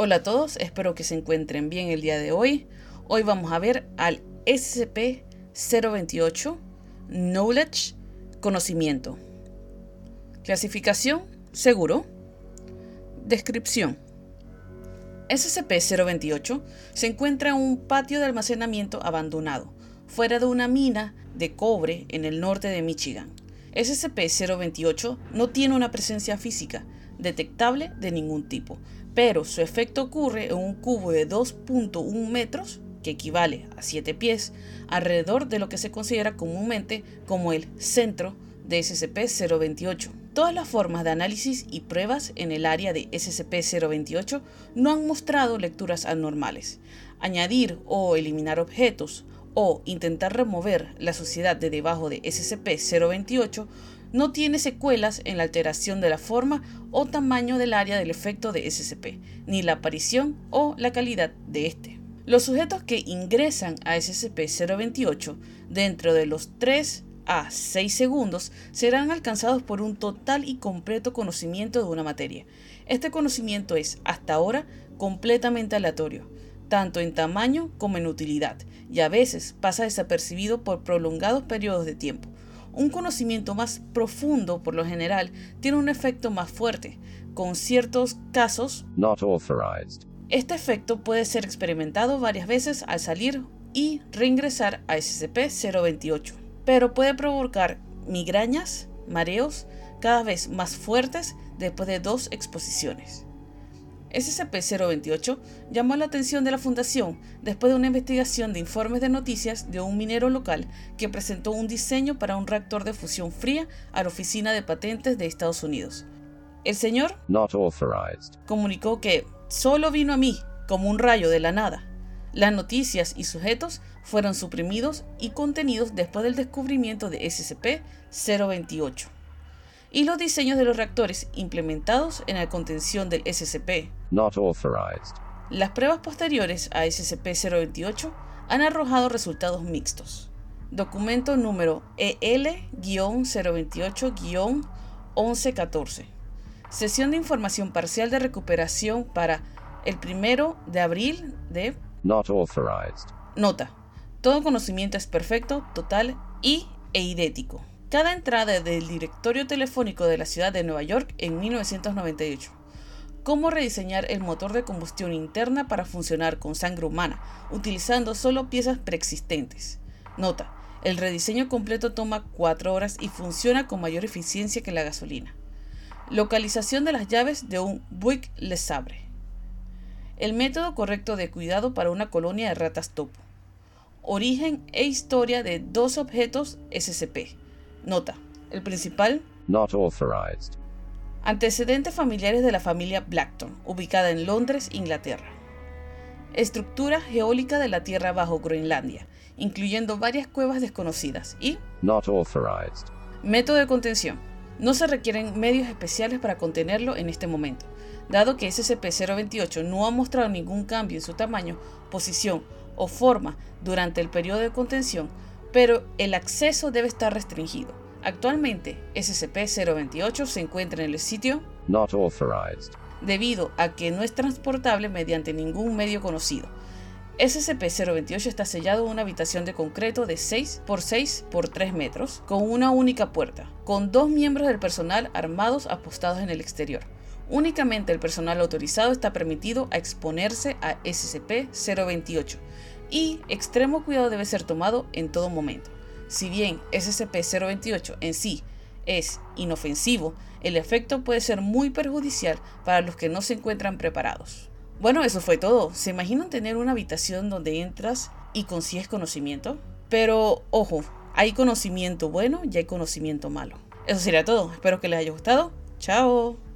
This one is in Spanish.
Hola a todos, espero que se encuentren bien el día de hoy. Hoy vamos a ver al SCP-028 Knowledge Conocimiento. Clasificación Seguro. Descripción. SCP-028 se encuentra en un patio de almacenamiento abandonado, fuera de una mina de cobre en el norte de Michigan. SCP-028 no tiene una presencia física detectable de ningún tipo, pero su efecto ocurre en un cubo de 2.1 metros, que equivale a 7 pies, alrededor de lo que se considera comúnmente como el centro de SCP-028. Todas las formas de análisis y pruebas en el área de SCP-028 no han mostrado lecturas anormales. Añadir o eliminar objetos o intentar remover la suciedad de debajo de SCP-028 no tiene secuelas en la alteración de la forma o tamaño del área del efecto de SCP, ni la aparición o la calidad de este. Los sujetos que ingresan a SCP-028 dentro de los 3 a 6 segundos serán alcanzados por un total y completo conocimiento de una materia. Este conocimiento es, hasta ahora, completamente aleatorio, tanto en tamaño como en utilidad, y a veces pasa desapercibido por prolongados periodos de tiempo. Un conocimiento más profundo, por lo general, tiene un efecto más fuerte, con ciertos casos Este efecto puede ser experimentado varias veces al salir y reingresar a SCP-028 pero puede provocar migrañas, mareos cada vez más fuertes después de dos exposiciones. SCP-028 llamó la atención de la Fundación después de una investigación de informes de noticias de un minero local que presentó un diseño para un reactor de fusión fría a la Oficina de Patentes de Estados Unidos. El señor comunicó que solo vino a mí como un rayo de la nada. Las noticias y sujetos fueron suprimidos y contenidos después del descubrimiento de SCP-028 y los diseños de los reactores implementados en la contención del SCP. Las pruebas posteriores a SCP-028 han arrojado resultados mixtos. Documento número EL-028-1114. Sesión de información parcial de recuperación para el 1 de abril de Not authorized. Nota. Todo conocimiento es perfecto, total y e idéntico. Cada entrada del directorio telefónico de la ciudad de Nueva York en 1998. Cómo rediseñar el motor de combustión interna para funcionar con sangre humana, utilizando solo piezas preexistentes. Nota. El rediseño completo toma 4 horas y funciona con mayor eficiencia que la gasolina. Localización de las llaves de un Buick Le Sabre. El método correcto de cuidado para una colonia de ratas topo. Origen e historia de dos objetos SCP. Nota. El principal. Not authorized. Antecedentes familiares de la familia Blackton, ubicada en Londres, Inglaterra. Estructura geólica de la Tierra bajo Groenlandia, incluyendo varias cuevas desconocidas. Y. Not authorized. Método de contención. No se requieren medios especiales para contenerlo en este momento dado que SCP-028 no ha mostrado ningún cambio en su tamaño, posición o forma durante el periodo de contención, pero el acceso debe estar restringido. Actualmente, SCP-028 se encuentra en el sitio Not authorized. debido a que no es transportable mediante ningún medio conocido. SCP-028 está sellado en una habitación de concreto de 6 x 6 x 3 metros, con una única puerta, con dos miembros del personal armados apostados en el exterior. Únicamente el personal autorizado está permitido a exponerse a SCP-028 y extremo cuidado debe ser tomado en todo momento. Si bien SCP-028 en sí es inofensivo, el efecto puede ser muy perjudicial para los que no se encuentran preparados. Bueno, eso fue todo. ¿Se imaginan tener una habitación donde entras y consigues conocimiento? Pero ojo, hay conocimiento bueno y hay conocimiento malo. Eso sería todo. Espero que les haya gustado. Chao.